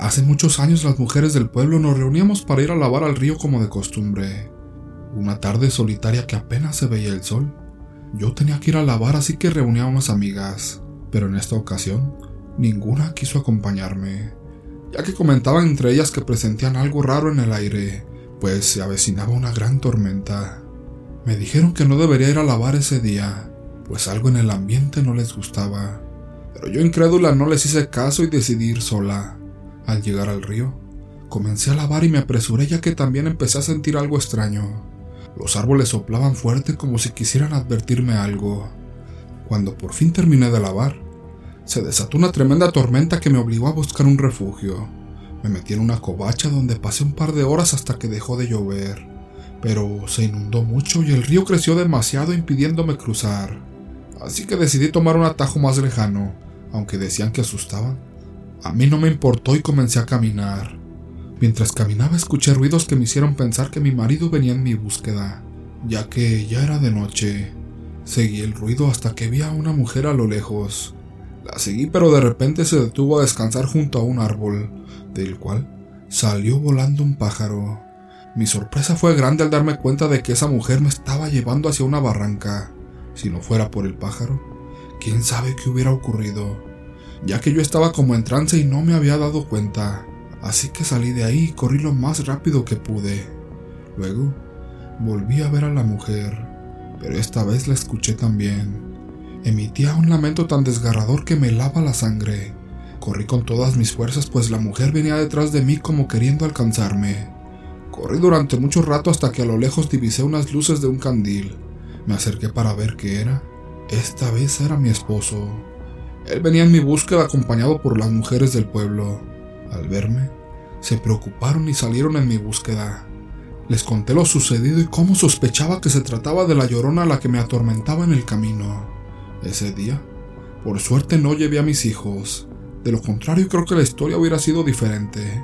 Hace muchos años las mujeres del pueblo nos reuníamos para ir a lavar al río como de costumbre. Una tarde solitaria que apenas se veía el sol. Yo tenía que ir a lavar así que reuní a unas amigas, pero en esta ocasión ninguna quiso acompañarme, ya que comentaban entre ellas que presentían algo raro en el aire, pues se avecinaba una gran tormenta. Me dijeron que no debería ir a lavar ese día, pues algo en el ambiente no les gustaba. Pero yo incrédula no les hice caso y decidí ir sola. Al llegar al río, comencé a lavar y me apresuré ya que también empecé a sentir algo extraño. Los árboles soplaban fuerte como si quisieran advertirme algo. Cuando por fin terminé de lavar, se desató una tremenda tormenta que me obligó a buscar un refugio. Me metí en una covacha donde pasé un par de horas hasta que dejó de llover, pero se inundó mucho y el río creció demasiado impidiéndome cruzar. Así que decidí tomar un atajo más lejano, aunque decían que asustaban. A mí no me importó y comencé a caminar. Mientras caminaba escuché ruidos que me hicieron pensar que mi marido venía en mi búsqueda, ya que ya era de noche. Seguí el ruido hasta que vi a una mujer a lo lejos. La seguí pero de repente se detuvo a descansar junto a un árbol, del cual salió volando un pájaro. Mi sorpresa fue grande al darme cuenta de que esa mujer me estaba llevando hacia una barranca. Si no fuera por el pájaro, quién sabe qué hubiera ocurrido, ya que yo estaba como en trance y no me había dado cuenta. Así que salí de ahí y corrí lo más rápido que pude. Luego, volví a ver a la mujer, pero esta vez la escuché también. Emitía un lamento tan desgarrador que me helaba la sangre. Corrí con todas mis fuerzas pues la mujer venía detrás de mí como queriendo alcanzarme. Corrí durante mucho rato hasta que a lo lejos divisé unas luces de un candil. Me acerqué para ver qué era. Esta vez era mi esposo. Él venía en mi búsqueda acompañado por las mujeres del pueblo. Al verme, se preocuparon y salieron en mi búsqueda. Les conté lo sucedido y cómo sospechaba que se trataba de la llorona a la que me atormentaba en el camino. Ese día, por suerte no llevé a mis hijos. De lo contrario creo que la historia hubiera sido diferente.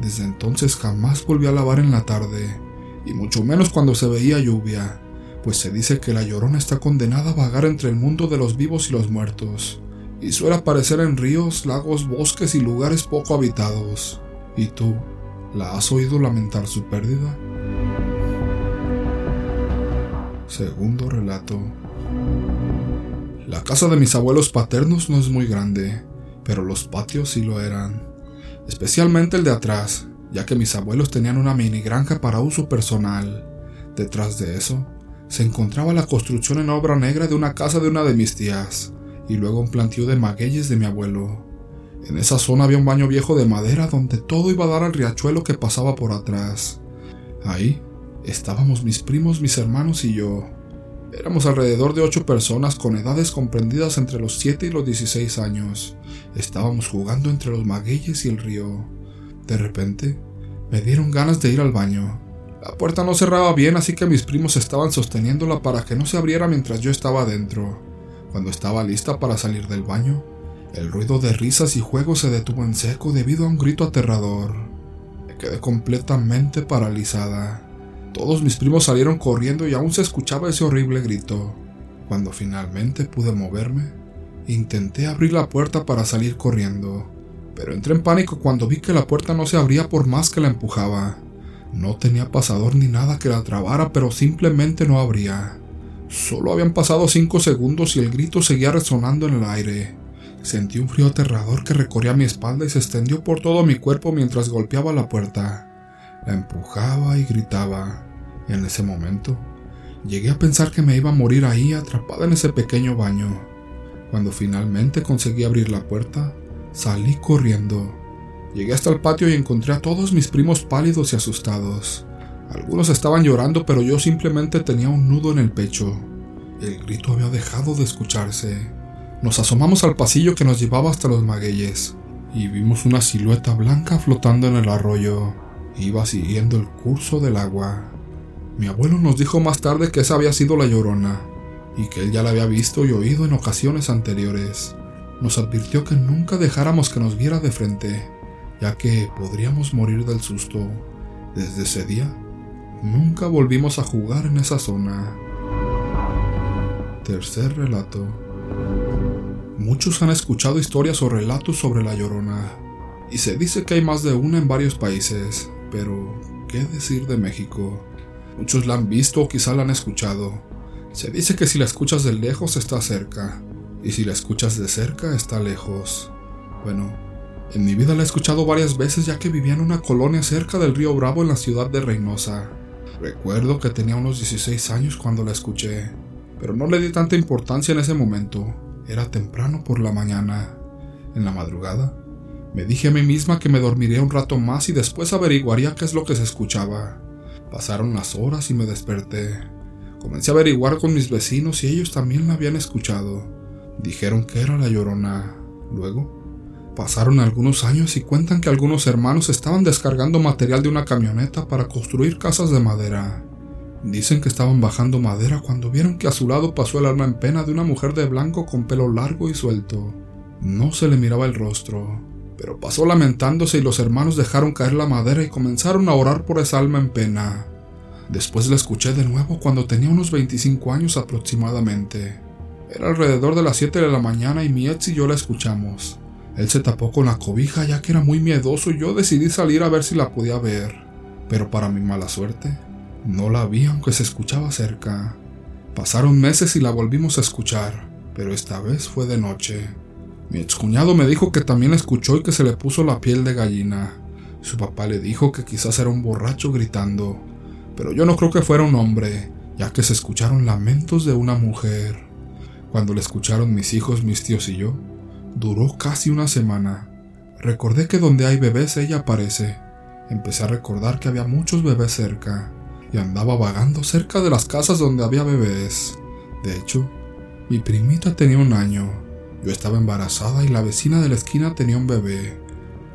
Desde entonces jamás volví a lavar en la tarde, y mucho menos cuando se veía lluvia, pues se dice que la llorona está condenada a vagar entre el mundo de los vivos y los muertos y suele aparecer en ríos, lagos, bosques y lugares poco habitados. ¿Y tú, la has oído lamentar su pérdida? Segundo relato. La casa de mis abuelos paternos no es muy grande, pero los patios sí lo eran, especialmente el de atrás, ya que mis abuelos tenían una mini granja para uso personal. Detrás de eso, se encontraba la construcción en obra negra de una casa de una de mis tías, y luego un plantío de magueyes de mi abuelo. En esa zona había un baño viejo de madera donde todo iba a dar al riachuelo que pasaba por atrás. Ahí estábamos mis primos, mis hermanos y yo. Éramos alrededor de ocho personas con edades comprendidas entre los siete y los dieciséis años. Estábamos jugando entre los magueyes y el río. De repente, me dieron ganas de ir al baño. La puerta no cerraba bien, así que mis primos estaban sosteniéndola para que no se abriera mientras yo estaba dentro. Cuando estaba lista para salir del baño, el ruido de risas y juegos se detuvo en seco debido a un grito aterrador. Me quedé completamente paralizada. Todos mis primos salieron corriendo y aún se escuchaba ese horrible grito. Cuando finalmente pude moverme, intenté abrir la puerta para salir corriendo, pero entré en pánico cuando vi que la puerta no se abría por más que la empujaba. No tenía pasador ni nada que la trabara, pero simplemente no abría. Solo habían pasado cinco segundos y el grito seguía resonando en el aire. Sentí un frío aterrador que recorría mi espalda y se extendió por todo mi cuerpo mientras golpeaba la puerta. La empujaba y gritaba. En ese momento, llegué a pensar que me iba a morir ahí atrapada en ese pequeño baño. Cuando finalmente conseguí abrir la puerta, salí corriendo. Llegué hasta el patio y encontré a todos mis primos pálidos y asustados. Algunos estaban llorando, pero yo simplemente tenía un nudo en el pecho. El grito había dejado de escucharse. Nos asomamos al pasillo que nos llevaba hasta los magueyes y vimos una silueta blanca flotando en el arroyo. Iba siguiendo el curso del agua. Mi abuelo nos dijo más tarde que esa había sido la llorona y que él ya la había visto y oído en ocasiones anteriores. Nos advirtió que nunca dejáramos que nos viera de frente, ya que podríamos morir del susto. Desde ese día Nunca volvimos a jugar en esa zona. Tercer relato. Muchos han escuchado historias o relatos sobre la Llorona, y se dice que hay más de una en varios países, pero ¿qué decir de México? Muchos la han visto o quizá la han escuchado. Se dice que si la escuchas de lejos está cerca, y si la escuchas de cerca está lejos. Bueno, en mi vida la he escuchado varias veces ya que vivía en una colonia cerca del río Bravo en la ciudad de Reynosa. Recuerdo que tenía unos 16 años cuando la escuché, pero no le di tanta importancia en ese momento. Era temprano por la mañana. En la madrugada, me dije a mí misma que me dormiría un rato más y después averiguaría qué es lo que se escuchaba. Pasaron las horas y me desperté. Comencé a averiguar con mis vecinos y ellos también la habían escuchado. Dijeron que era la llorona. Luego, pasaron algunos años y cuentan que algunos hermanos estaban descargando material de una camioneta para construir casas de madera. Dicen que estaban bajando madera cuando vieron que a su lado pasó el alma en pena de una mujer de blanco con pelo largo y suelto. No se le miraba el rostro, pero pasó lamentándose y los hermanos dejaron caer la madera y comenzaron a orar por esa alma en pena. Después la escuché de nuevo cuando tenía unos 25 años aproximadamente. Era alrededor de las 7 de la mañana y mi ex y yo la escuchamos. Él se tapó con la cobija ya que era muy miedoso y yo decidí salir a ver si la podía ver. Pero para mi mala suerte, no la vi aunque se escuchaba cerca. Pasaron meses y la volvimos a escuchar, pero esta vez fue de noche. Mi excuñado me dijo que también la escuchó y que se le puso la piel de gallina. Su papá le dijo que quizás era un borracho gritando, pero yo no creo que fuera un hombre, ya que se escucharon lamentos de una mujer. Cuando le escucharon mis hijos, mis tíos y yo, duró casi una semana. Recordé que donde hay bebés ella aparece. Empecé a recordar que había muchos bebés cerca y andaba vagando cerca de las casas donde había bebés. De hecho, mi primita tenía un año yo estaba embarazada y la vecina de la esquina tenía un bebé.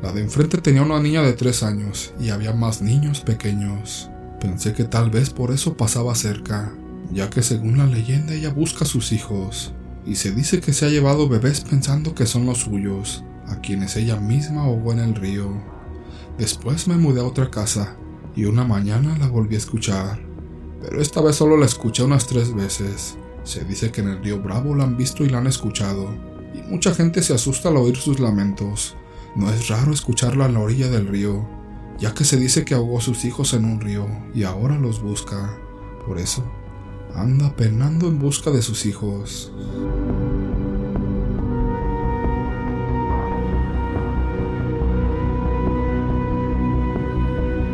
La de enfrente tenía una niña de tres años y había más niños pequeños. Pensé que tal vez por eso pasaba cerca, ya que según la leyenda ella busca a sus hijos, y se dice que se ha llevado bebés pensando que son los suyos, a quienes ella misma ahogó en el río. Después me mudé a otra casa, y una mañana la volví a escuchar, pero esta vez solo la escuché unas tres veces. Se dice que en el río Bravo la han visto y la han escuchado, y mucha gente se asusta al oír sus lamentos. No es raro escucharla a la orilla del río, ya que se dice que ahogó a sus hijos en un río y ahora los busca. Por eso, anda penando en busca de sus hijos.